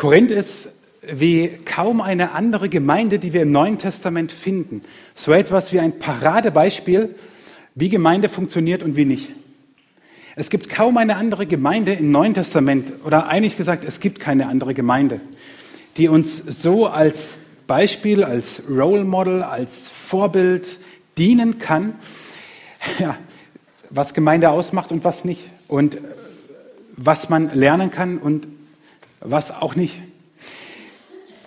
Korinth ist wie kaum eine andere Gemeinde, die wir im Neuen Testament finden. So etwas wie ein Paradebeispiel, wie Gemeinde funktioniert und wie nicht. Es gibt kaum eine andere Gemeinde im Neuen Testament, oder eigentlich gesagt, es gibt keine andere Gemeinde, die uns so als Beispiel, als Role Model, als Vorbild dienen kann, ja, was Gemeinde ausmacht und was nicht. Und was man lernen kann und was auch nicht.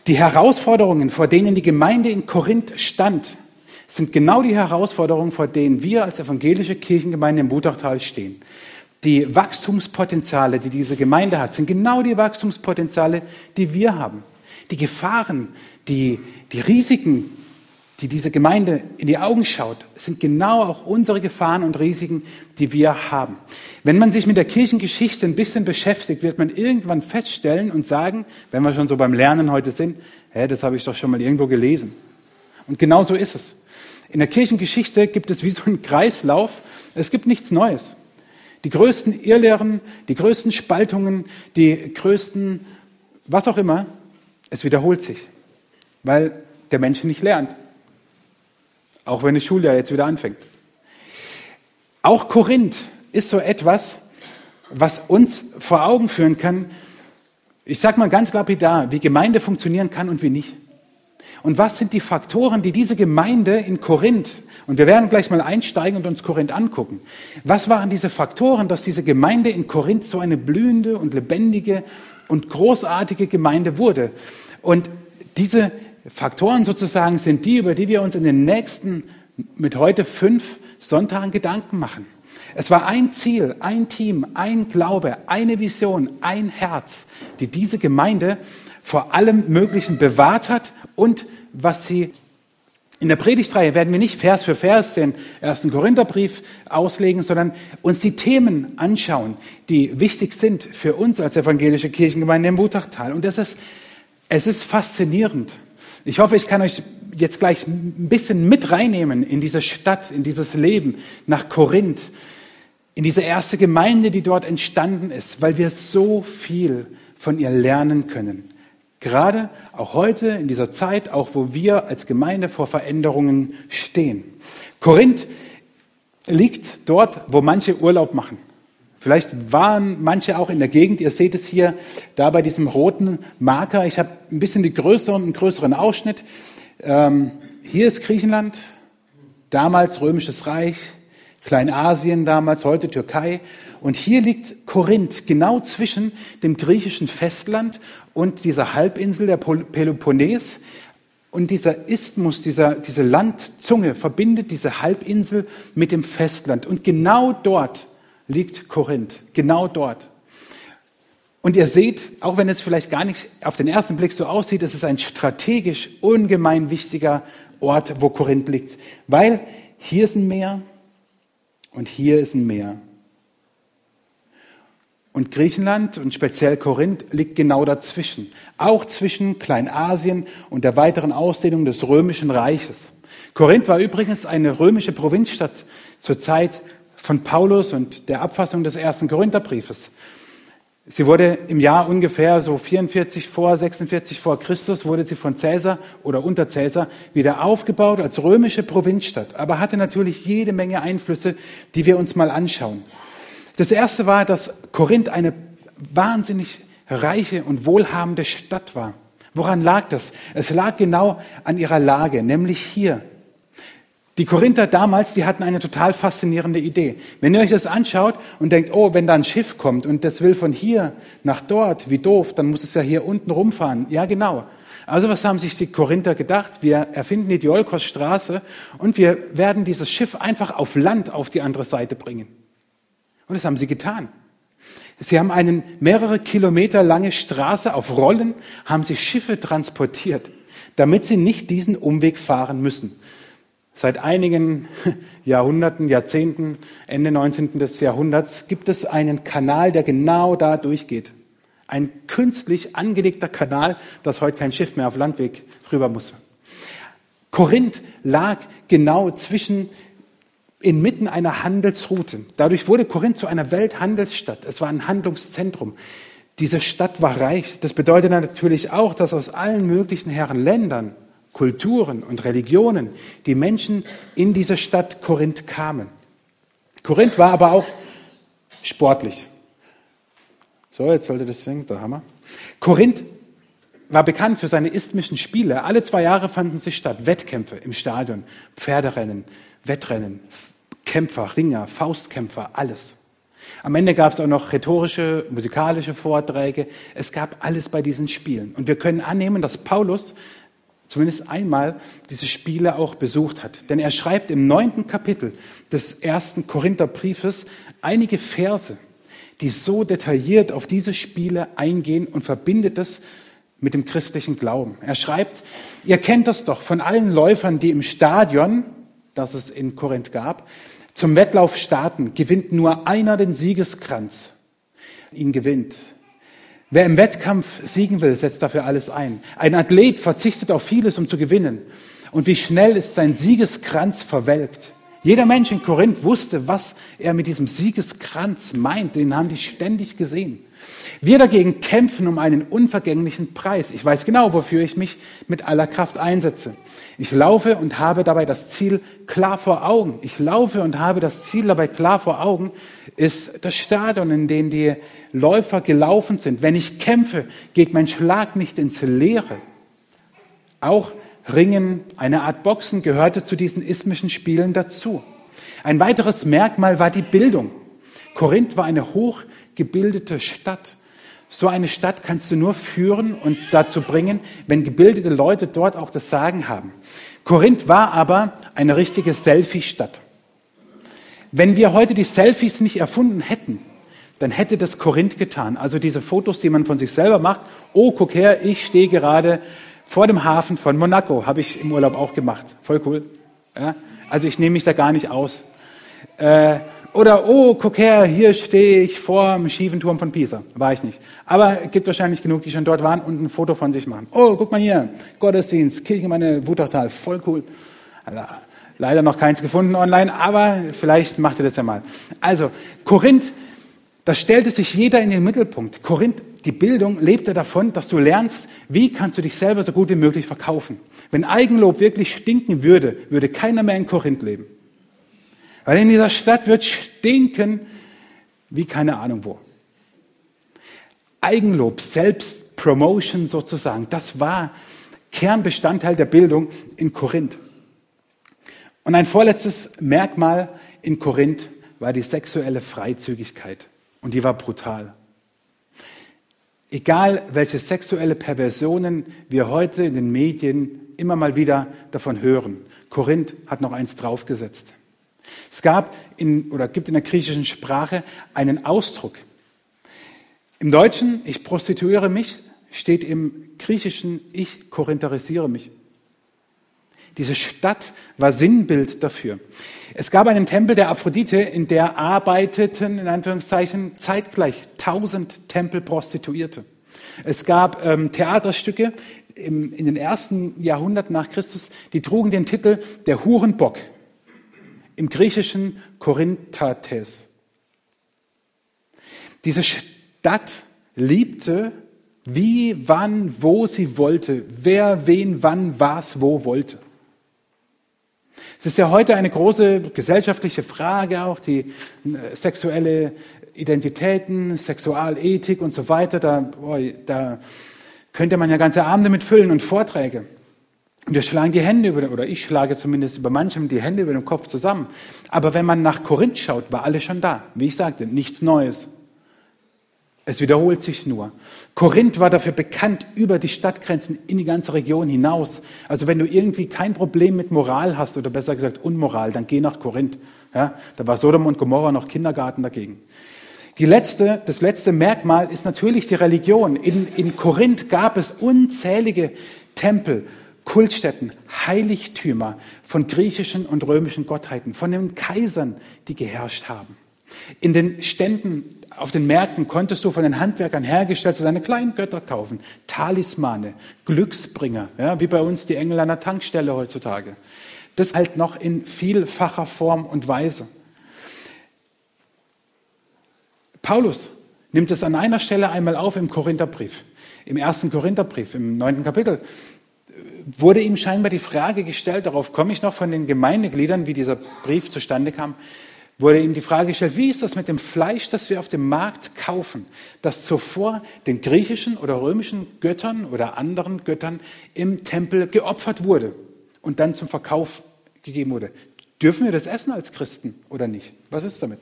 Die Herausforderungen, vor denen die Gemeinde in Korinth stand, sind genau die Herausforderungen, vor denen wir als evangelische Kirchengemeinde im Wutachtal stehen. Die Wachstumspotenziale, die diese Gemeinde hat, sind genau die Wachstumspotenziale, die wir haben. Die Gefahren, die, die Risiken, die diese Gemeinde in die Augen schaut, sind genau auch unsere Gefahren und Risiken, die wir haben. Wenn man sich mit der Kirchengeschichte ein bisschen beschäftigt, wird man irgendwann feststellen und sagen, wenn wir schon so beim Lernen heute sind, hä, das habe ich doch schon mal irgendwo gelesen. Und genau so ist es. In der Kirchengeschichte gibt es wie so einen Kreislauf. Es gibt nichts Neues. Die größten Irrlehren, die größten Spaltungen, die größten, was auch immer, es wiederholt sich, weil der Mensch nicht lernt. Auch wenn das Schuljahr jetzt wieder anfängt. Auch Korinth ist so etwas, was uns vor Augen führen kann, ich sage mal ganz lapidar, wie Gemeinde funktionieren kann und wie nicht. Und was sind die Faktoren, die diese Gemeinde in Korinth, und wir werden gleich mal einsteigen und uns Korinth angucken, was waren diese Faktoren, dass diese Gemeinde in Korinth so eine blühende und lebendige und großartige Gemeinde wurde? Und diese Faktoren sozusagen sind die, über die wir uns in den nächsten, mit heute fünf Sonntagen Gedanken machen. Es war ein Ziel, ein Team, ein Glaube, eine Vision, ein Herz, die diese Gemeinde vor allem Möglichen bewahrt hat und was sie in der Predigtreihe werden wir nicht Vers für Vers den ersten Korintherbrief auslegen, sondern uns die Themen anschauen, die wichtig sind für uns als evangelische Kirchengemeinde im Wutachtal. Und das ist, es ist faszinierend. Ich hoffe, ich kann euch jetzt gleich ein bisschen mit reinnehmen in diese Stadt, in dieses Leben nach Korinth, in diese erste Gemeinde, die dort entstanden ist, weil wir so viel von ihr lernen können. Gerade auch heute in dieser Zeit, auch wo wir als Gemeinde vor Veränderungen stehen. Korinth liegt dort, wo manche Urlaub machen. Vielleicht waren manche auch in der Gegend. Ihr seht es hier da bei diesem roten Marker. Ich habe ein bisschen die größeren, einen größeren Ausschnitt. Ähm, hier ist Griechenland, damals Römisches Reich. Kleinasien damals, heute Türkei. Und hier liegt Korinth, genau zwischen dem griechischen Festland und dieser Halbinsel der Peloponnes. Und dieser Isthmus, dieser, diese Landzunge verbindet diese Halbinsel mit dem Festland. Und genau dort liegt Korinth, genau dort. Und ihr seht, auch wenn es vielleicht gar nicht auf den ersten Blick so aussieht, es ist ein strategisch ungemein wichtiger Ort, wo Korinth liegt. Weil hier ist ein Meer, und hier ist ein Meer. Und Griechenland und speziell Korinth liegt genau dazwischen, auch zwischen Kleinasien und der weiteren Ausdehnung des römischen Reiches. Korinth war übrigens eine römische Provinzstadt zur Zeit von Paulus und der Abfassung des ersten Korintherbriefes. Sie wurde im Jahr ungefähr so 44 vor, 46 vor Christus, wurde sie von Cäsar oder unter Cäsar wieder aufgebaut als römische Provinzstadt, aber hatte natürlich jede Menge Einflüsse, die wir uns mal anschauen. Das erste war, dass Korinth eine wahnsinnig reiche und wohlhabende Stadt war. Woran lag das? Es lag genau an ihrer Lage, nämlich hier die Korinther damals, die hatten eine total faszinierende Idee. Wenn ihr euch das anschaut und denkt, oh, wenn da ein Schiff kommt und das will von hier nach dort, wie doof, dann muss es ja hier unten rumfahren. Ja, genau. Also was haben sich die Korinther gedacht? Wir erfinden die Diolkos-Straße und wir werden dieses Schiff einfach auf Land auf die andere Seite bringen. Und das haben sie getan. Sie haben eine mehrere Kilometer lange Straße auf Rollen, haben sie Schiffe transportiert, damit sie nicht diesen Umweg fahren müssen. Seit einigen Jahrhunderten, Jahrzehnten, Ende 19. des Jahrhunderts gibt es einen Kanal, der genau da durchgeht. Ein künstlich angelegter Kanal, dass heute kein Schiff mehr auf Landweg rüber muss. Korinth lag genau zwischen inmitten einer Handelsroute. Dadurch wurde Korinth zu einer Welthandelsstadt. Es war ein Handlungszentrum. Diese Stadt war reich. Das bedeutet natürlich auch, dass aus allen möglichen Herren Ländern, Kulturen und Religionen die Menschen in diese Stadt Korinth kamen. Korinth war aber auch sportlich. So, jetzt sollte das singen, der Hammer. Korinth war bekannt für seine isthmischen Spiele. Alle zwei Jahre fanden sie statt. Wettkämpfe im Stadion, Pferderennen, Wettrennen, Kämpfer, Ringer, Faustkämpfer, alles. Am Ende gab es auch noch rhetorische, musikalische Vorträge. Es gab alles bei diesen Spielen. Und wir können annehmen, dass Paulus zumindest einmal diese Spiele auch besucht hat. Denn er schreibt im neunten Kapitel des ersten Korintherbriefes einige Verse, die so detailliert auf diese Spiele eingehen und verbindet es mit dem christlichen Glauben. Er schreibt, ihr kennt das doch von allen Läufern, die im Stadion, das es in Korinth gab, zum Wettlauf starten, gewinnt nur einer den Siegeskranz. Ihn gewinnt. Wer im Wettkampf siegen will, setzt dafür alles ein. Ein Athlet verzichtet auf vieles, um zu gewinnen. Und wie schnell ist sein Siegeskranz verwelkt. Jeder Mensch in Korinth wusste, was er mit diesem Siegeskranz meint. Den haben die ständig gesehen. Wir dagegen kämpfen um einen unvergänglichen Preis. Ich weiß genau, wofür ich mich mit aller Kraft einsetze. Ich laufe und habe dabei das Ziel klar vor Augen. Ich laufe und habe das Ziel dabei klar vor Augen, ist das Stadion, in dem die Läufer gelaufen sind. Wenn ich kämpfe, geht mein Schlag nicht ins Leere. Auch Ringen, eine Art Boxen, gehörte zu diesen ismischen Spielen dazu. Ein weiteres Merkmal war die Bildung. Korinth war eine hochgebildete Stadt. So eine Stadt kannst du nur führen und dazu bringen, wenn gebildete Leute dort auch das Sagen haben. Korinth war aber eine richtige Selfie-Stadt. Wenn wir heute die Selfies nicht erfunden hätten, dann hätte das Korinth getan. Also diese Fotos, die man von sich selber macht. Oh, guck her, ich stehe gerade vor dem Hafen von Monaco. Habe ich im Urlaub auch gemacht. Voll cool. Ja? Also ich nehme mich da gar nicht aus. Äh, oder, oh, guck her, hier stehe ich vor dem schiefen Turm von Pisa. War ich nicht. Aber es gibt wahrscheinlich genug, die schon dort waren und ein Foto von sich machen. Oh, guck mal hier, Gottesdienst, Kirchengemeinde Wutachtal, voll cool. Also, leider noch keins gefunden online, aber vielleicht macht ihr das ja mal. Also, Korinth, da stellte sich jeder in den Mittelpunkt. Korinth, die Bildung lebte davon, dass du lernst, wie kannst du dich selber so gut wie möglich verkaufen. Wenn Eigenlob wirklich stinken würde, würde keiner mehr in Korinth leben. Weil in dieser Stadt wird stinken wie keine Ahnung wo. Eigenlob, Selbstpromotion sozusagen, das war Kernbestandteil der Bildung in Korinth. Und ein vorletztes Merkmal in Korinth war die sexuelle Freizügigkeit. Und die war brutal. Egal, welche sexuelle Perversionen wir heute in den Medien immer mal wieder davon hören, Korinth hat noch eins draufgesetzt. Es gab in, oder gibt in der griechischen Sprache einen Ausdruck. Im Deutschen, ich prostituiere mich, steht im Griechischen, ich korintherisiere mich. Diese Stadt war Sinnbild dafür. Es gab einen Tempel der Aphrodite, in der arbeiteten, in Anführungszeichen, zeitgleich tausend Tempelprostituierte. Es gab ähm, Theaterstücke im, in den ersten Jahrhunderten nach Christus, die trugen den Titel Der Hurenbock im griechischen Korinthates. Diese Stadt liebte, wie, wann, wo sie wollte, wer, wen, wann, was, wo wollte. Es ist ja heute eine große gesellschaftliche Frage, auch die äh, sexuelle Identitäten, Sexualethik und so weiter. Da, boah, da könnte man ja ganze Abende mit füllen und Vorträge. Und wir schlagen die Hände über, oder ich schlage zumindest über manchem die Hände über den Kopf zusammen. Aber wenn man nach Korinth schaut, war alles schon da. Wie ich sagte, nichts Neues. Es wiederholt sich nur. Korinth war dafür bekannt, über die Stadtgrenzen in die ganze Region hinaus. Also wenn du irgendwie kein Problem mit Moral hast, oder besser gesagt Unmoral, dann geh nach Korinth. Ja, da war Sodom und Gomorra noch Kindergarten dagegen. Die letzte, das letzte Merkmal ist natürlich die Religion. In, in Korinth gab es unzählige Tempel, Kultstätten, Heiligtümer von griechischen und römischen Gottheiten, von den Kaisern, die geherrscht haben. In den Ständen auf den Märkten konntest du von den Handwerkern hergestellt seine kleinen Götter kaufen, Talismane, Glücksbringer, ja, wie bei uns die Engel an der Tankstelle heutzutage. Das halt noch in vielfacher Form und Weise. Paulus nimmt es an einer Stelle einmal auf im Korintherbrief. Im ersten Korintherbrief, im neunten Kapitel, wurde ihm scheinbar die Frage gestellt, darauf komme ich noch von den Gemeindegliedern, wie dieser Brief zustande kam, wurde ihm die Frage gestellt, wie ist das mit dem Fleisch, das wir auf dem Markt kaufen, das zuvor den griechischen oder römischen Göttern oder anderen Göttern im Tempel geopfert wurde und dann zum Verkauf gegeben wurde. Dürfen wir das essen als Christen oder nicht? Was ist damit?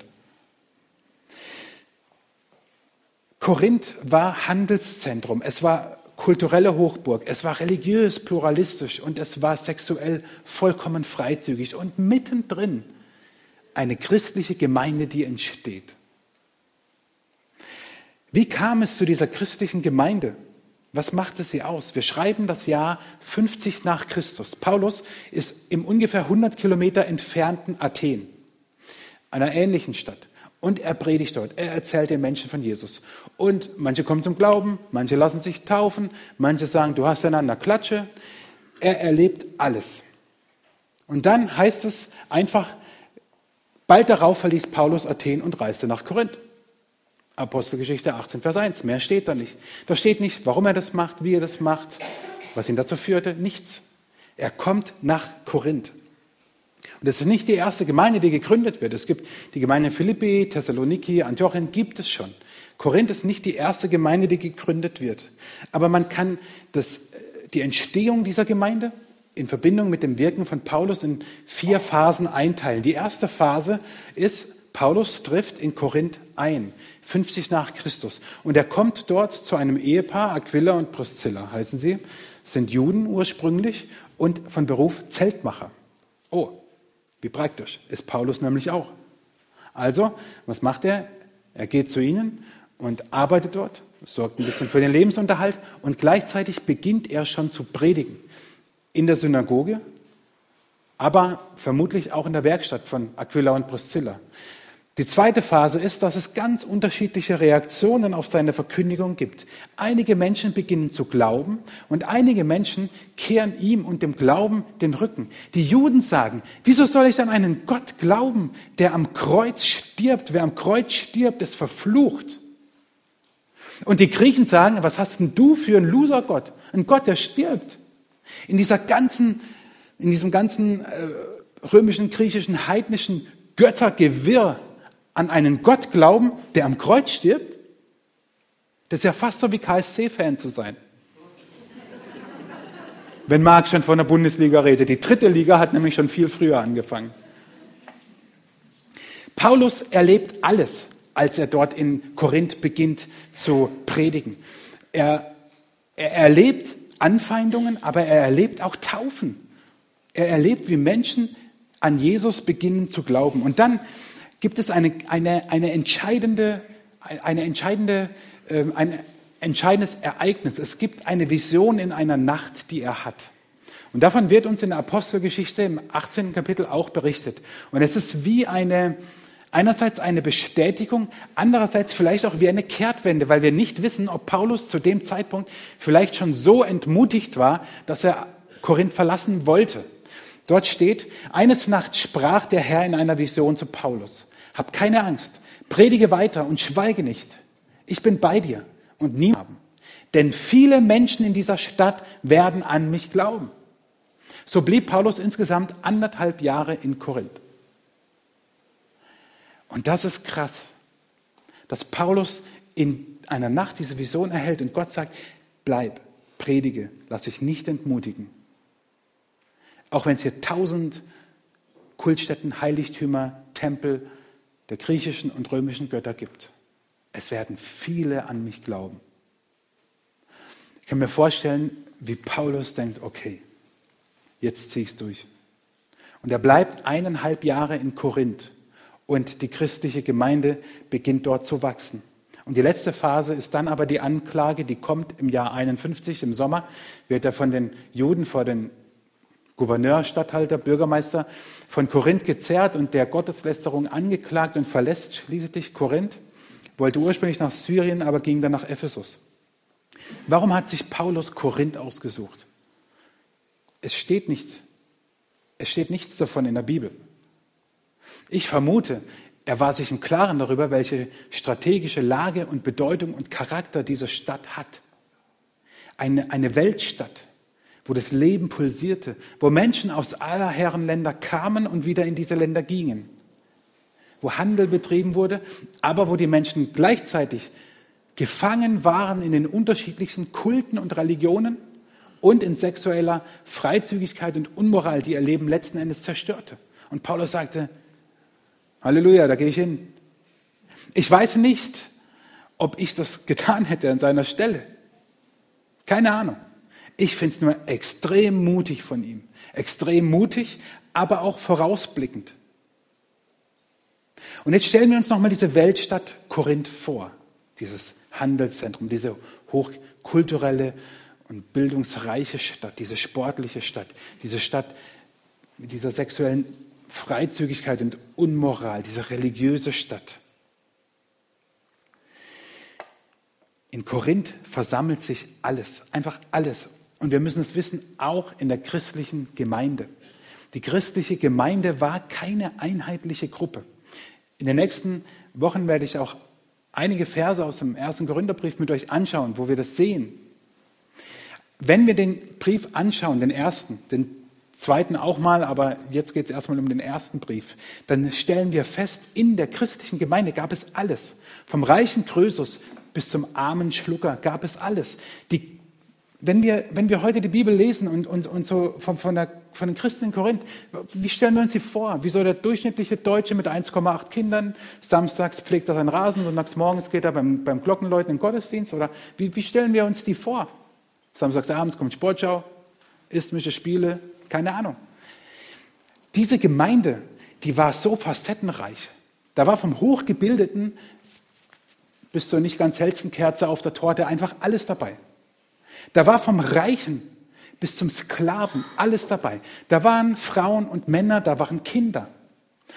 Korinth war Handelszentrum, es war kulturelle Hochburg, es war religiös pluralistisch und es war sexuell vollkommen freizügig und mittendrin eine christliche Gemeinde, die entsteht. Wie kam es zu dieser christlichen Gemeinde? Was machte sie aus? Wir schreiben das Jahr 50 nach Christus. Paulus ist im ungefähr 100 Kilometer entfernten Athen, einer ähnlichen Stadt. Und er predigt dort. Er erzählt den Menschen von Jesus. Und manche kommen zum Glauben, manche lassen sich taufen, manche sagen, du hast einander Klatsche. Er erlebt alles. Und dann heißt es einfach, bald darauf verließ Paulus Athen und reiste nach Korinth. Apostelgeschichte 18, Vers 1. Mehr steht da nicht. Da steht nicht, warum er das macht, wie er das macht, was ihn dazu führte. Nichts. Er kommt nach Korinth. Und das ist nicht die erste Gemeinde, die gegründet wird. Es gibt die Gemeinde Philippi, Thessaloniki, Antiochien gibt es schon. Korinth ist nicht die erste Gemeinde, die gegründet wird. Aber man kann das, die Entstehung dieser Gemeinde in Verbindung mit dem Wirken von Paulus in vier Phasen einteilen. Die erste Phase ist, Paulus trifft in Korinth ein. 50 nach Christus. Und er kommt dort zu einem Ehepaar, Aquila und Priscilla heißen sie, sind Juden ursprünglich und von Beruf Zeltmacher. Oh, wie praktisch, ist Paulus nämlich auch. Also, was macht er? Er geht zu ihnen und arbeitet dort, sorgt ein bisschen für den Lebensunterhalt und gleichzeitig beginnt er schon zu predigen. In der Synagoge, aber vermutlich auch in der Werkstatt von Aquila und Priscilla. Die zweite Phase ist, dass es ganz unterschiedliche Reaktionen auf seine Verkündigung gibt. Einige Menschen beginnen zu glauben und einige Menschen kehren ihm und dem Glauben den Rücken. Die Juden sagen, wieso soll ich an einen Gott glauben, der am Kreuz stirbt? Wer am Kreuz stirbt, ist verflucht. Und die Griechen sagen, was hast denn du für einen Loser-Gott? Ein Gott, der stirbt. In dieser ganzen, in diesem ganzen äh, römischen, griechischen, heidnischen Göttergewirr an einen Gott glauben, der am Kreuz stirbt? Das ist ja fast so wie KSC-Fan zu sein. Wenn Marc schon von der Bundesliga redet. Die dritte Liga hat nämlich schon viel früher angefangen. Paulus erlebt alles, als er dort in Korinth beginnt zu predigen. Er, er erlebt Anfeindungen, aber er erlebt auch Taufen. Er erlebt, wie Menschen an Jesus beginnen zu glauben. Und dann gibt es eine, eine, eine entscheidende, eine entscheidende, äh, ein entscheidendes Ereignis. Es gibt eine Vision in einer Nacht, die er hat. Und davon wird uns in der Apostelgeschichte im 18. Kapitel auch berichtet. Und es ist wie eine, einerseits eine Bestätigung, andererseits vielleicht auch wie eine Kehrtwende, weil wir nicht wissen, ob Paulus zu dem Zeitpunkt vielleicht schon so entmutigt war, dass er Korinth verlassen wollte. Dort steht, eines Nachts sprach der Herr in einer Vision zu Paulus. Hab keine Angst. Predige weiter und schweige nicht. Ich bin bei dir und niemand. Denn viele Menschen in dieser Stadt werden an mich glauben. So blieb Paulus insgesamt anderthalb Jahre in Korinth. Und das ist krass, dass Paulus in einer Nacht diese Vision erhält und Gott sagt, bleib, predige, lass dich nicht entmutigen. Auch wenn es hier tausend Kultstätten, Heiligtümer, Tempel, der griechischen und römischen Götter gibt. Es werden viele an mich glauben. Ich kann mir vorstellen, wie Paulus denkt, okay, jetzt ziehe ich es durch. Und er bleibt eineinhalb Jahre in Korinth und die christliche Gemeinde beginnt dort zu wachsen. Und die letzte Phase ist dann aber die Anklage, die kommt im Jahr 51, im Sommer, wird er von den Juden vor den Gouverneur, Statthalter, Bürgermeister von Korinth gezerrt und der Gotteslästerung angeklagt und verlässt schließlich Korinth, wollte ursprünglich nach Syrien, aber ging dann nach Ephesus. Warum hat sich Paulus Korinth ausgesucht? Es steht nicht, es steht nichts davon in der Bibel. Ich vermute, Er war sich im Klaren darüber, welche strategische Lage und Bedeutung und Charakter diese Stadt hat. Eine, eine Weltstadt, wo das Leben pulsierte, wo Menschen aus aller Herren Länder kamen und wieder in diese Länder gingen, wo Handel betrieben wurde, aber wo die Menschen gleichzeitig gefangen waren in den unterschiedlichsten Kulten und Religionen und in sexueller Freizügigkeit und Unmoral, die ihr Leben letzten Endes zerstörte. Und Paulus sagte, Halleluja, da gehe ich hin. Ich weiß nicht, ob ich das getan hätte an seiner Stelle. Keine Ahnung. Ich finde es nur extrem mutig von ihm. Extrem mutig, aber auch vorausblickend. Und jetzt stellen wir uns nochmal diese Weltstadt Korinth vor, dieses Handelszentrum, diese hochkulturelle und bildungsreiche Stadt, diese sportliche Stadt, diese Stadt mit dieser sexuellen Freizügigkeit und Unmoral, diese religiöse Stadt. In Korinth versammelt sich alles, einfach alles. Und wir müssen es wissen, auch in der christlichen Gemeinde. Die christliche Gemeinde war keine einheitliche Gruppe. In den nächsten Wochen werde ich auch einige Verse aus dem ersten Korintherbrief mit euch anschauen, wo wir das sehen. Wenn wir den Brief anschauen, den ersten, den zweiten auch mal, aber jetzt geht es erstmal um den ersten Brief, dann stellen wir fest, in der christlichen Gemeinde gab es alles. Vom reichen Krösus bis zum armen Schlucker gab es alles. Die, wenn, wir, wenn wir heute die Bibel lesen und, und, und so von, von, der, von den Christen in Korinth, wie stellen wir uns sie vor? Wie soll der durchschnittliche Deutsche mit 1,8 Kindern, samstags pflegt er seinen Rasen, sonntags morgens geht er beim, beim Glockenläuten in den Gottesdienst? Oder wie, wie stellen wir uns die vor? Samstags abends kommt Sportschau, isthmische Spiele, keine Ahnung. Diese Gemeinde, die war so facettenreich. Da war vom Hochgebildeten bis zur nicht ganz hellsten Kerze auf der Torte einfach alles dabei. Da war vom Reichen bis zum Sklaven alles dabei. Da waren Frauen und Männer, da waren Kinder.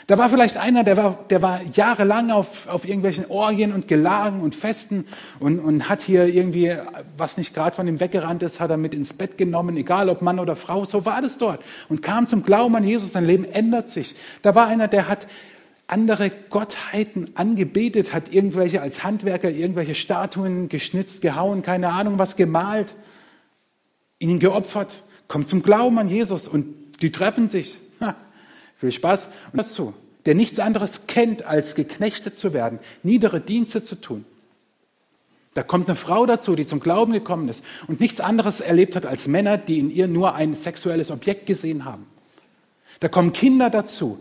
Da war vielleicht einer, der war, der war jahrelang auf, auf irgendwelchen Orgien und Gelagen und Festen und, und hat hier irgendwie, was nicht gerade von ihm weggerannt ist, hat er mit ins Bett genommen, egal ob Mann oder Frau, so war das dort. Und kam zum Glauben an Jesus, sein Leben ändert sich. Da war einer, der hat andere Gottheiten angebetet, hat irgendwelche als Handwerker irgendwelche Statuen geschnitzt, gehauen, keine Ahnung was gemalt, ihnen geopfert, kommt zum Glauben an Jesus und die treffen sich. Ha, viel Spaß und dazu, der nichts anderes kennt, als geknechtet zu werden, niedere Dienste zu tun. Da kommt eine Frau dazu, die zum Glauben gekommen ist und nichts anderes erlebt hat als Männer, die in ihr nur ein sexuelles Objekt gesehen haben. Da kommen Kinder dazu,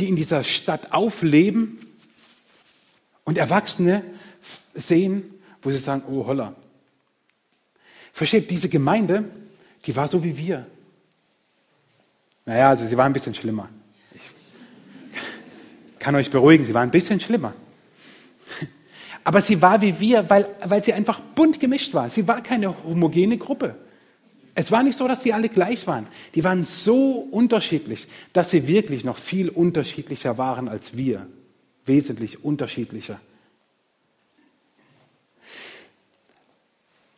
die in dieser Stadt aufleben und Erwachsene sehen, wo sie sagen, oh holla. Versteht, diese Gemeinde, die war so wie wir. Naja, also sie war ein bisschen schlimmer. Ich kann euch beruhigen, sie war ein bisschen schlimmer. Aber sie war wie wir, weil, weil sie einfach bunt gemischt war. Sie war keine homogene Gruppe. Es war nicht so, dass sie alle gleich waren. Die waren so unterschiedlich, dass sie wirklich noch viel unterschiedlicher waren als wir. Wesentlich unterschiedlicher.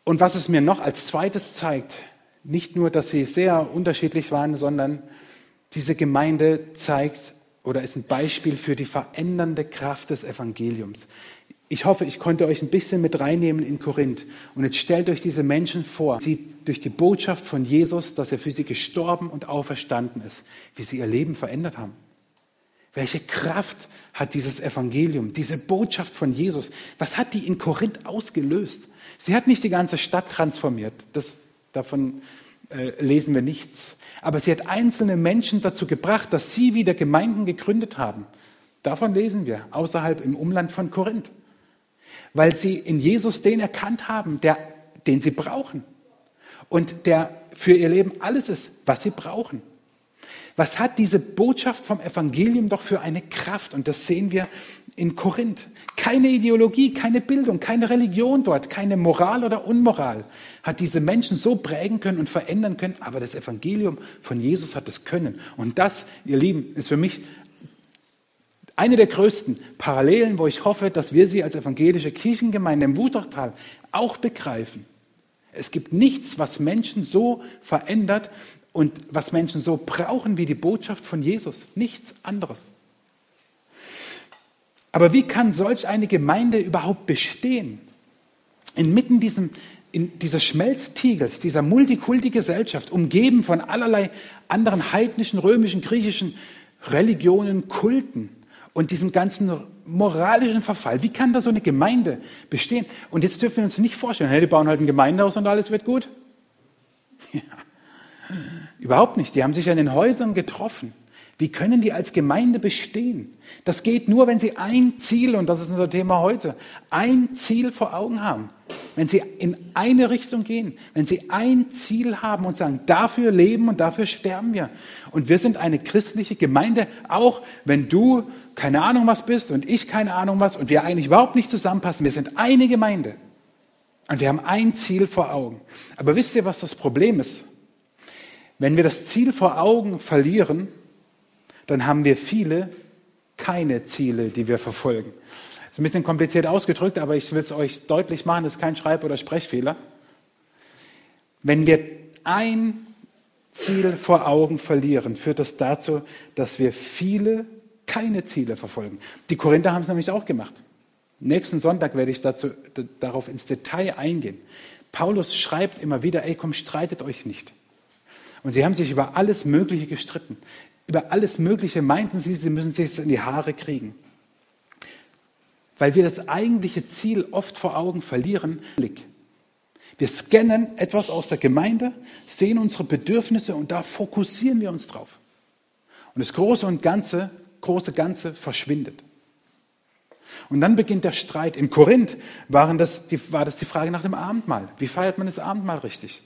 Und was es mir noch als zweites zeigt, nicht nur, dass sie sehr unterschiedlich waren, sondern diese Gemeinde zeigt oder ist ein Beispiel für die verändernde Kraft des Evangeliums. Ich hoffe, ich konnte euch ein bisschen mit reinnehmen in Korinth. Und jetzt stellt euch diese Menschen vor, sie durch die Botschaft von Jesus, dass er für sie gestorben und auferstanden ist, wie sie ihr Leben verändert haben. Welche Kraft hat dieses Evangelium, diese Botschaft von Jesus? Was hat die in Korinth ausgelöst? Sie hat nicht die ganze Stadt transformiert. Das, davon äh, lesen wir nichts. Aber sie hat einzelne Menschen dazu gebracht, dass sie wieder Gemeinden gegründet haben. Davon lesen wir außerhalb im Umland von Korinth weil sie in Jesus den erkannt haben, der, den sie brauchen und der für ihr Leben alles ist, was sie brauchen. Was hat diese Botschaft vom Evangelium doch für eine Kraft? Und das sehen wir in Korinth. Keine Ideologie, keine Bildung, keine Religion dort, keine Moral oder Unmoral hat diese Menschen so prägen können und verändern können, aber das Evangelium von Jesus hat es können. Und das, ihr Lieben, ist für mich eine der größten Parallelen, wo ich hoffe, dass wir sie als evangelische Kirchengemeinde im Wutachtal auch begreifen. Es gibt nichts, was Menschen so verändert und was Menschen so brauchen wie die Botschaft von Jesus. Nichts anderes. Aber wie kann solch eine Gemeinde überhaupt bestehen? Inmitten diesem, in dieser Schmelztiegels, dieser Multikulti-Gesellschaft, umgeben von allerlei anderen heidnischen, römischen, griechischen Religionen, Kulten und diesem ganzen moralischen Verfall. Wie kann da so eine Gemeinde bestehen? Und jetzt dürfen wir uns nicht vorstellen, hey, die bauen halt ein Gemeindehaus und alles wird gut. Ja. Überhaupt nicht. Die haben sich an den Häusern getroffen. Wie können die als Gemeinde bestehen? Das geht nur, wenn sie ein Ziel, und das ist unser Thema heute, ein Ziel vor Augen haben. Wenn sie in eine Richtung gehen, wenn sie ein Ziel haben und sagen, dafür leben und dafür sterben wir. Und wir sind eine christliche Gemeinde, auch wenn du keine Ahnung was bist und ich keine Ahnung was und wir eigentlich überhaupt nicht zusammenpassen. Wir sind eine Gemeinde. Und wir haben ein Ziel vor Augen. Aber wisst ihr, was das Problem ist? Wenn wir das Ziel vor Augen verlieren, dann haben wir viele keine Ziele, die wir verfolgen. Das ist ein bisschen kompliziert ausgedrückt, aber ich will es euch deutlich machen, das ist kein Schreib- oder Sprechfehler. Wenn wir ein Ziel vor Augen verlieren, führt das dazu, dass wir viele keine Ziele verfolgen. Die Korinther haben es nämlich auch gemacht. Nächsten Sonntag werde ich dazu, darauf ins Detail eingehen. Paulus schreibt immer wieder, ey, komm, streitet euch nicht. Und sie haben sich über alles Mögliche gestritten über alles Mögliche meinten sie, sie müssen sich in die Haare kriegen. Weil wir das eigentliche Ziel oft vor Augen verlieren. Wir scannen etwas aus der Gemeinde, sehen unsere Bedürfnisse und da fokussieren wir uns drauf. Und das Große und Ganze, große Ganze verschwindet. Und dann beginnt der Streit. In Korinth waren das die, war das die Frage nach dem Abendmahl. Wie feiert man das Abendmahl richtig?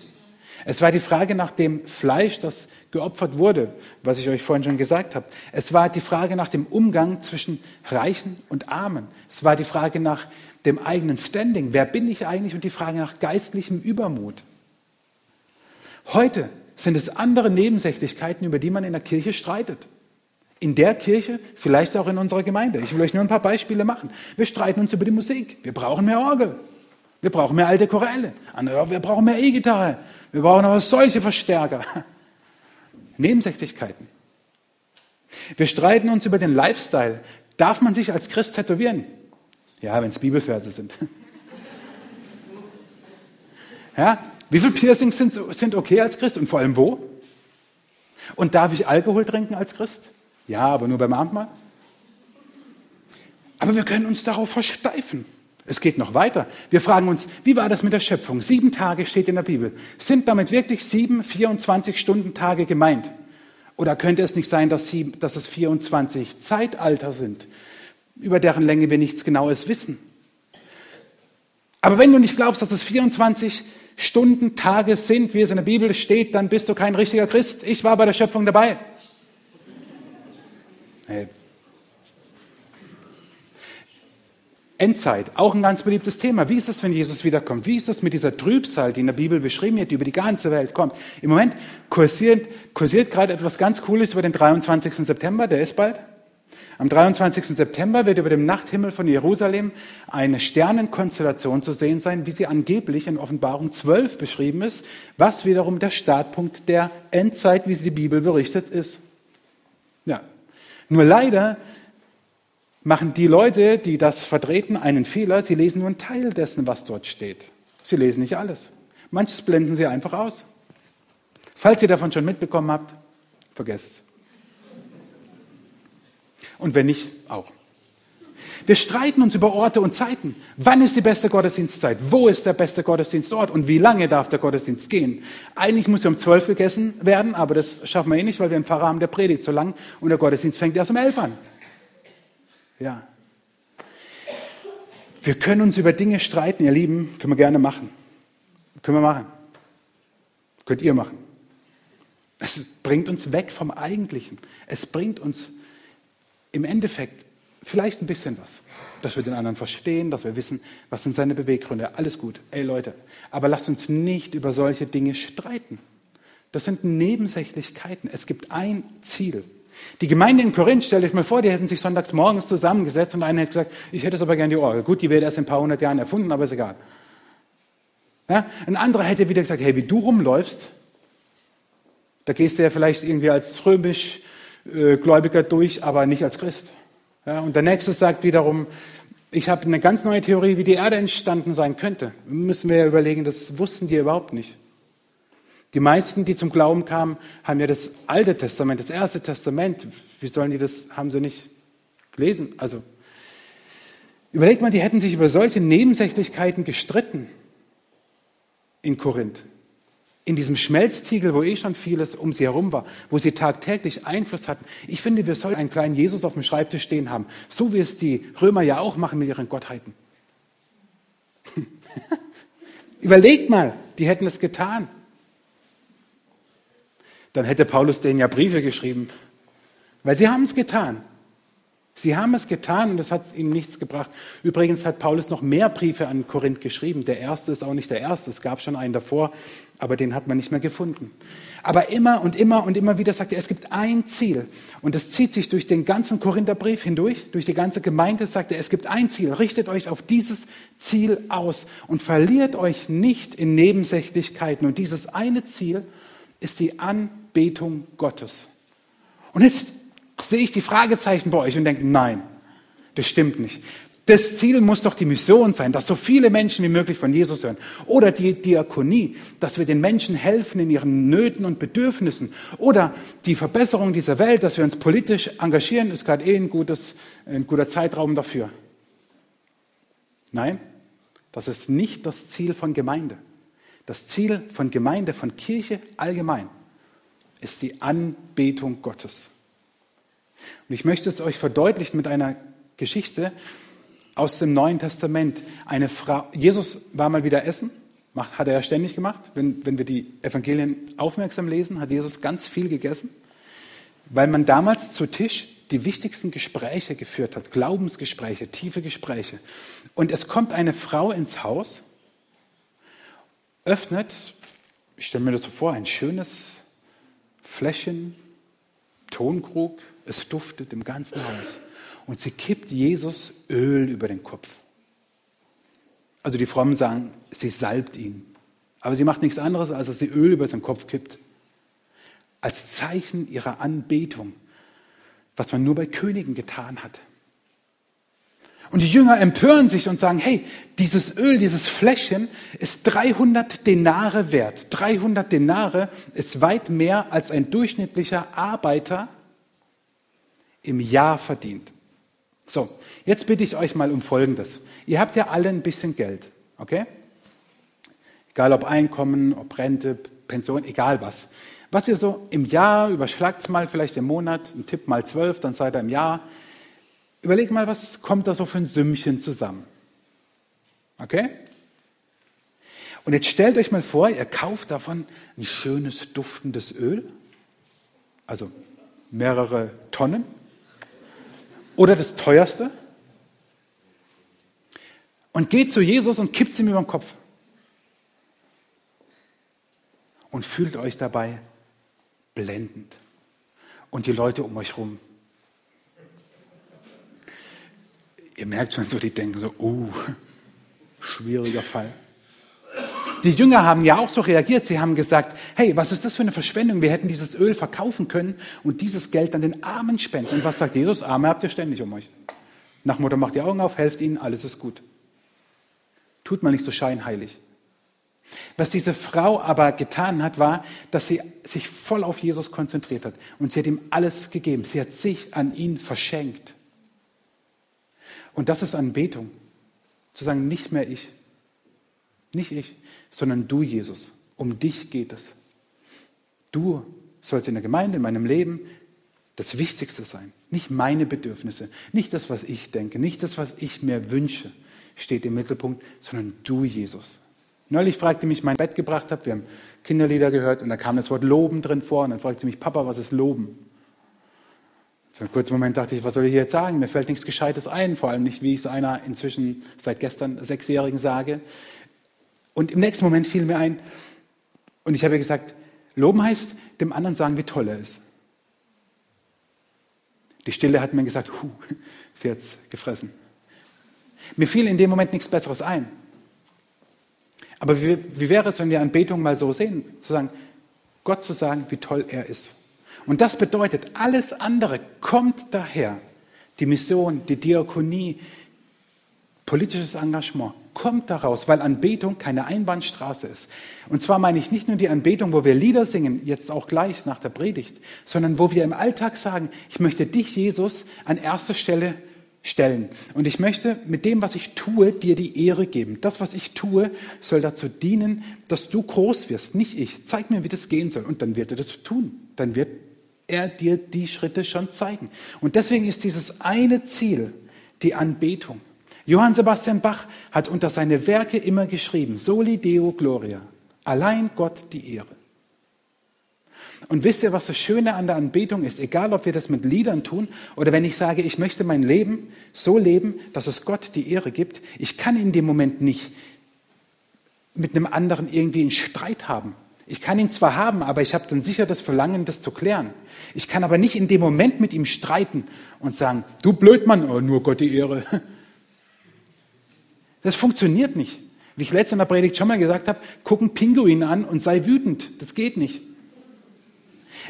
Es war die Frage nach dem Fleisch, das geopfert wurde, was ich euch vorhin schon gesagt habe. Es war die Frage nach dem Umgang zwischen Reichen und Armen. Es war die Frage nach dem eigenen Standing. Wer bin ich eigentlich? Und die Frage nach geistlichem Übermut. Heute sind es andere Nebensächlichkeiten, über die man in der Kirche streitet. In der Kirche, vielleicht auch in unserer Gemeinde. Ich will euch nur ein paar Beispiele machen. Wir streiten uns über die Musik. Wir brauchen mehr Orgel. Wir brauchen mehr alte Choräle. Wir brauchen mehr E-Gitarre. Wir brauchen aber solche Verstärker. Nebensächlichkeiten. Wir streiten uns über den Lifestyle. Darf man sich als Christ tätowieren? Ja, wenn es Bibelverse sind. Ja, wie viele Piercings sind, sind okay als Christ und vor allem wo? Und darf ich Alkohol trinken als Christ? Ja, aber nur beim Abendmahl. Aber wir können uns darauf versteifen. Es geht noch weiter. Wir fragen uns, wie war das mit der Schöpfung? Sieben Tage steht in der Bibel. Sind damit wirklich sieben 24-Stunden-Tage gemeint? Oder könnte es nicht sein, dass, sie, dass es 24 Zeitalter sind, über deren Länge wir nichts Genaues wissen? Aber wenn du nicht glaubst, dass es 24 Stunden, Tage sind, wie es in der Bibel steht, dann bist du kein richtiger Christ. Ich war bei der Schöpfung dabei. Hey, Endzeit, auch ein ganz beliebtes Thema. Wie ist es, wenn Jesus wiederkommt? Wie ist es mit dieser Trübsal, die in der Bibel beschrieben wird, die über die ganze Welt kommt? Im Moment kursiert, kursiert gerade etwas ganz Cooles über den 23. September, der ist bald. Am 23. September wird über dem Nachthimmel von Jerusalem eine Sternenkonstellation zu sehen sein, wie sie angeblich in Offenbarung 12 beschrieben ist, was wiederum der Startpunkt der Endzeit, wie sie die Bibel berichtet, ist. Ja. Nur leider machen die Leute, die das vertreten, einen Fehler. Sie lesen nur einen Teil dessen, was dort steht. Sie lesen nicht alles. Manches blenden sie einfach aus. Falls ihr davon schon mitbekommen habt, vergesst es. Und wenn nicht, auch. Wir streiten uns über Orte und Zeiten. Wann ist die beste Gottesdienstzeit? Wo ist der beste Gottesdienstort? Und wie lange darf der Gottesdienst gehen? Eigentlich muss ja um zwölf gegessen werden, aber das schaffen wir eh nicht, weil wir einen Pfarrer haben, der predigt so lang und der Gottesdienst fängt erst um elf an. Ja. Wir können uns über Dinge streiten, ihr Lieben, können wir gerne machen. Können wir machen. Könnt ihr machen. Es bringt uns weg vom Eigentlichen. Es bringt uns im Endeffekt vielleicht ein bisschen was. Dass wir den anderen verstehen, dass wir wissen, was sind seine Beweggründe. Alles gut. Ey Leute, aber lasst uns nicht über solche Dinge streiten. Das sind Nebensächlichkeiten. Es gibt ein Ziel. Die Gemeinde in Korinth, stellt euch mal vor, die hätten sich sonntags morgens zusammengesetzt und einer hätte gesagt, ich hätte es aber gerne die Orgel. Gut, die wird erst in ein paar hundert Jahren erfunden, aber ist egal. Ja? Ein anderer hätte wieder gesagt, hey, wie du rumläufst, Da gehst du ja vielleicht irgendwie als römisch äh, Gläubiger durch, aber nicht als Christ. Ja, und der nächste sagt wiederum, ich habe eine ganz neue Theorie, wie die Erde entstanden sein könnte. Müssen wir ja überlegen, das wussten die überhaupt nicht. Die meisten, die zum Glauben kamen, haben ja das Alte Testament, das Erste Testament. Wie sollen die das, haben sie nicht gelesen? Also, überlegt mal, die hätten sich über solche Nebensächlichkeiten gestritten in Korinth in diesem Schmelztiegel, wo eh schon vieles um sie herum war, wo sie tagtäglich Einfluss hatten. Ich finde, wir sollten einen kleinen Jesus auf dem Schreibtisch stehen haben, so wie es die Römer ja auch machen mit ihren Gottheiten. Überlegt mal, die hätten es getan. Dann hätte Paulus denen ja Briefe geschrieben, weil sie haben es getan. Sie haben es getan und es hat ihnen nichts gebracht. Übrigens hat Paulus noch mehr Briefe an Korinth geschrieben. Der erste ist auch nicht der erste. Es gab schon einen davor, aber den hat man nicht mehr gefunden. Aber immer und immer und immer wieder sagt er, es gibt ein Ziel. Und das zieht sich durch den ganzen Korintherbrief hindurch, durch die ganze Gemeinde, sagt er, es gibt ein Ziel. Richtet euch auf dieses Ziel aus und verliert euch nicht in Nebensächlichkeiten. Und dieses eine Ziel ist die Anbetung Gottes. Und jetzt sehe ich die Fragezeichen bei euch und denke, nein, das stimmt nicht. Das Ziel muss doch die Mission sein, dass so viele Menschen wie möglich von Jesus hören. Oder die Diakonie, dass wir den Menschen helfen in ihren Nöten und Bedürfnissen. Oder die Verbesserung dieser Welt, dass wir uns politisch engagieren, ist gerade eh ein, gutes, ein guter Zeitraum dafür. Nein, das ist nicht das Ziel von Gemeinde. Das Ziel von Gemeinde, von Kirche allgemein, ist die Anbetung Gottes. Und ich möchte es euch verdeutlichen mit einer Geschichte aus dem Neuen Testament. Eine Frau, Jesus war mal wieder essen, hat er ja ständig gemacht. Wenn, wenn wir die Evangelien aufmerksam lesen, hat Jesus ganz viel gegessen, weil man damals zu Tisch die wichtigsten Gespräche geführt hat, Glaubensgespräche, tiefe Gespräche. Und es kommt eine Frau ins Haus, öffnet, ich stelle mir das so vor, ein schönes Fläschchen, Tonkrug, es duftet im ganzen Haus. Und sie kippt Jesus Öl über den Kopf. Also die Frommen sagen, sie salbt ihn. Aber sie macht nichts anderes, als dass sie Öl über seinen Kopf kippt. Als Zeichen ihrer Anbetung, was man nur bei Königen getan hat. Und die Jünger empören sich und sagen, hey, dieses Öl, dieses Fläschchen ist 300 Denare wert. 300 Denare ist weit mehr als ein durchschnittlicher Arbeiter im Jahr verdient. So, jetzt bitte ich euch mal um Folgendes. Ihr habt ja alle ein bisschen Geld, okay? Egal ob Einkommen, ob Rente, Pension, egal was. Was ihr so im Jahr, überschlagt mal vielleicht im Monat, ein Tipp mal zwölf, dann seid ihr im Jahr. Überlegt mal, was kommt da so für ein Sümmchen zusammen. Okay? Und jetzt stellt euch mal vor, ihr kauft davon ein schönes, duftendes Öl, also mehrere Tonnen. Oder das teuerste? Und geht zu Jesus und kippt es ihm über den Kopf. Und fühlt euch dabei blendend. Und die Leute um euch rum. Ihr merkt schon so, die denken so, oh, schwieriger Fall. Die Jünger haben ja auch so reagiert. Sie haben gesagt, hey, was ist das für eine Verschwendung? Wir hätten dieses Öl verkaufen können und dieses Geld an den Armen spenden. Und was sagt Jesus? Arme habt ihr ständig um euch. Nach Mutter macht die Augen auf, helft ihnen, alles ist gut. Tut mal nicht so scheinheilig. Was diese Frau aber getan hat, war, dass sie sich voll auf Jesus konzentriert hat. Und sie hat ihm alles gegeben. Sie hat sich an ihn verschenkt. Und das ist Anbetung. Zu sagen, nicht mehr ich. Nicht ich sondern du, Jesus. Um dich geht es. Du sollst in der Gemeinde, in meinem Leben das Wichtigste sein. Nicht meine Bedürfnisse, nicht das, was ich denke, nicht das, was ich mir wünsche, steht im Mittelpunkt, sondern du, Jesus. Neulich fragte mich mein Bett gebracht habe, wir haben Kinderlieder gehört und da kam das Wort Loben drin vor und dann fragte sie mich, Papa, was ist Loben? Für einen kurzen Moment dachte ich, was soll ich jetzt sagen? Mir fällt nichts Gescheites ein, vor allem nicht, wie ich es einer inzwischen seit gestern Sechsjährigen sage. Und im nächsten Moment fiel mir ein, und ich habe gesagt, loben heißt, dem anderen sagen, wie toll er ist. Die Stille hat mir gesagt, huh, sie hat es gefressen. Mir fiel in dem Moment nichts Besseres ein. Aber wie, wie wäre es, wenn wir Anbetung mal so sehen? Zu sagen, Gott zu sagen, wie toll er ist. Und das bedeutet, alles andere kommt daher. Die Mission, die Diakonie, politisches Engagement kommt daraus, weil Anbetung keine Einbahnstraße ist. Und zwar meine ich nicht nur die Anbetung, wo wir Lieder singen, jetzt auch gleich nach der Predigt, sondern wo wir im Alltag sagen, ich möchte dich, Jesus, an erster Stelle stellen. Und ich möchte mit dem, was ich tue, dir die Ehre geben. Das, was ich tue, soll dazu dienen, dass du groß wirst, nicht ich. Zeig mir, wie das gehen soll. Und dann wird er das tun. Dann wird er dir die Schritte schon zeigen. Und deswegen ist dieses eine Ziel die Anbetung. Johann Sebastian Bach hat unter seine Werke immer geschrieben, Soli Deo Gloria, allein Gott die Ehre. Und wisst ihr, was das Schöne an der Anbetung ist? Egal, ob wir das mit Liedern tun oder wenn ich sage, ich möchte mein Leben so leben, dass es Gott die Ehre gibt. Ich kann in dem Moment nicht mit einem anderen irgendwie einen Streit haben. Ich kann ihn zwar haben, aber ich habe dann sicher das Verlangen, das zu klären. Ich kann aber nicht in dem Moment mit ihm streiten und sagen, du Blödmann, oh, nur Gott die Ehre. Das funktioniert nicht. Wie ich letzte in der Predigt schon mal gesagt habe, guck einen Pinguin an und sei wütend. Das geht nicht.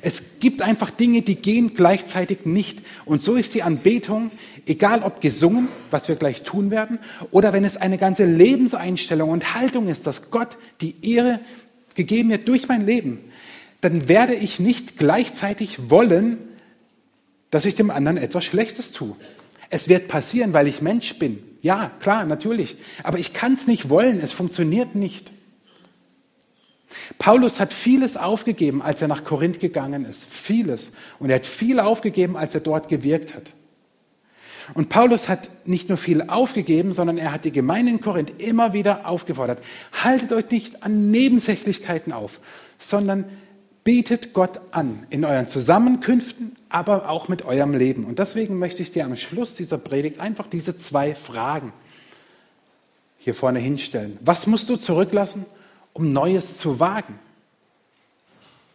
Es gibt einfach Dinge, die gehen gleichzeitig nicht. Und so ist die Anbetung, egal ob gesungen, was wir gleich tun werden, oder wenn es eine ganze Lebenseinstellung und Haltung ist, dass Gott die Ehre gegeben wird durch mein Leben, dann werde ich nicht gleichzeitig wollen, dass ich dem anderen etwas Schlechtes tue. Es wird passieren, weil ich Mensch bin. Ja, klar, natürlich. Aber ich kann es nicht wollen. Es funktioniert nicht. Paulus hat vieles aufgegeben, als er nach Korinth gegangen ist. Vieles. Und er hat viel aufgegeben, als er dort gewirkt hat. Und Paulus hat nicht nur viel aufgegeben, sondern er hat die Gemeinde in Korinth immer wieder aufgefordert. Haltet euch nicht an Nebensächlichkeiten auf, sondern betet Gott an in euren Zusammenkünften, aber auch mit eurem Leben. Und deswegen möchte ich dir am Schluss dieser Predigt einfach diese zwei Fragen hier vorne hinstellen. Was musst du zurücklassen um Neues zu wagen.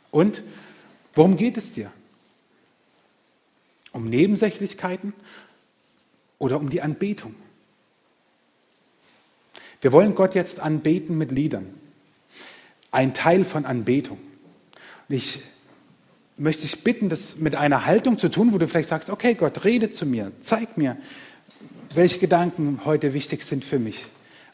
Und worum geht es dir? Um Nebensächlichkeiten oder um die Anbetung? Wir wollen Gott jetzt anbeten mit Liedern. Ein Teil von Anbetung. Und ich möchte dich bitten, das mit einer Haltung zu tun, wo du vielleicht sagst, okay Gott, rede zu mir, zeig mir, welche Gedanken heute wichtig sind für mich.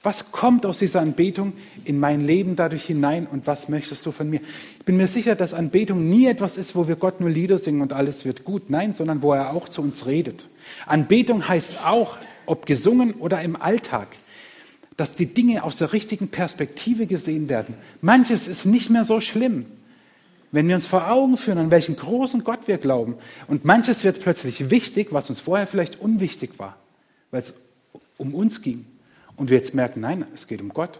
Was kommt aus dieser Anbetung in mein Leben dadurch hinein und was möchtest du von mir? Ich bin mir sicher, dass Anbetung nie etwas ist, wo wir Gott nur Lieder singen und alles wird gut. Nein, sondern wo er auch zu uns redet. Anbetung heißt auch, ob gesungen oder im Alltag, dass die Dinge aus der richtigen Perspektive gesehen werden. Manches ist nicht mehr so schlimm, wenn wir uns vor Augen führen, an welchen großen Gott wir glauben. Und manches wird plötzlich wichtig, was uns vorher vielleicht unwichtig war, weil es um uns ging. Und wir jetzt merken, nein, es geht um Gott.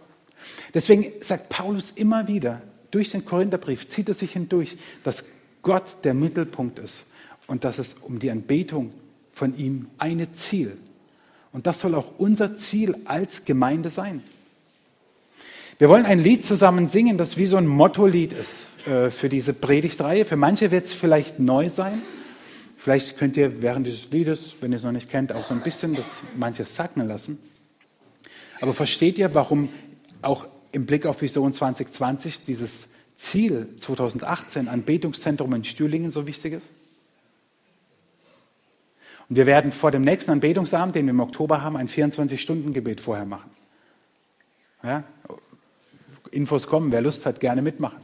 Deswegen sagt Paulus immer wieder, durch den Korintherbrief zieht er sich hindurch, dass Gott der Mittelpunkt ist und dass es um die Anbetung von ihm eine Ziel. Und das soll auch unser Ziel als Gemeinde sein. Wir wollen ein Lied zusammen singen, das wie so ein Motto-Lied ist äh, für diese Predigtreihe. Für manche wird es vielleicht neu sein. Vielleicht könnt ihr während dieses Liedes, wenn ihr es noch nicht kennt, auch so ein bisschen das manches sacken lassen. Aber versteht ihr, warum auch im Blick auf Vision 2020 dieses Ziel 2018 Anbetungszentrum in Stühlingen so wichtig ist? Und wir werden vor dem nächsten Anbetungsabend, den wir im Oktober haben, ein 24-Stunden-Gebet vorher machen. Ja? Infos kommen, wer Lust hat, gerne mitmachen.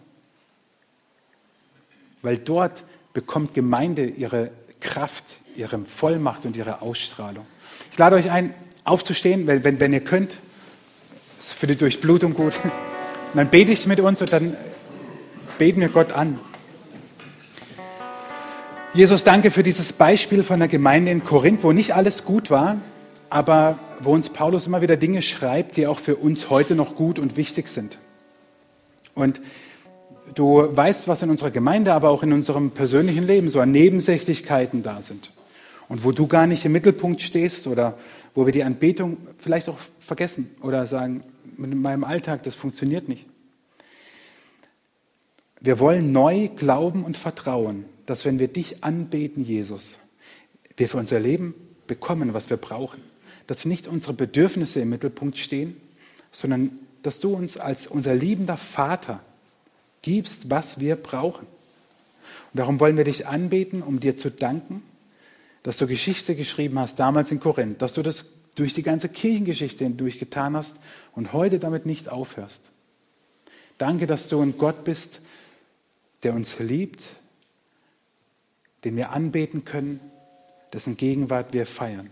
Weil dort bekommt Gemeinde ihre Kraft, ihre Vollmacht und ihre Ausstrahlung. Ich lade euch ein, aufzustehen, wenn, wenn, wenn ihr könnt. Das ist für die Durchblutung gut. Und dann bete ich mit uns und dann beten wir Gott an. Jesus, danke für dieses Beispiel von der Gemeinde in Korinth, wo nicht alles gut war, aber wo uns Paulus immer wieder Dinge schreibt, die auch für uns heute noch gut und wichtig sind. Und du weißt, was in unserer Gemeinde, aber auch in unserem persönlichen Leben so an Nebensächlichkeiten da sind. Und wo du gar nicht im Mittelpunkt stehst oder wo wir die Anbetung vielleicht auch vergessen oder sagen, in meinem Alltag, das funktioniert nicht. Wir wollen neu glauben und vertrauen, dass wenn wir dich anbeten, Jesus, wir für unser Leben bekommen, was wir brauchen. Dass nicht unsere Bedürfnisse im Mittelpunkt stehen, sondern dass du uns als unser liebender Vater gibst, was wir brauchen. Und darum wollen wir dich anbeten, um dir zu danken, dass du Geschichte geschrieben hast, damals in Korinth, dass du das durch die ganze Kirchengeschichte hindurch getan hast und heute damit nicht aufhörst. Danke, dass du ein Gott bist, der uns liebt, den wir anbeten können, dessen Gegenwart wir feiern.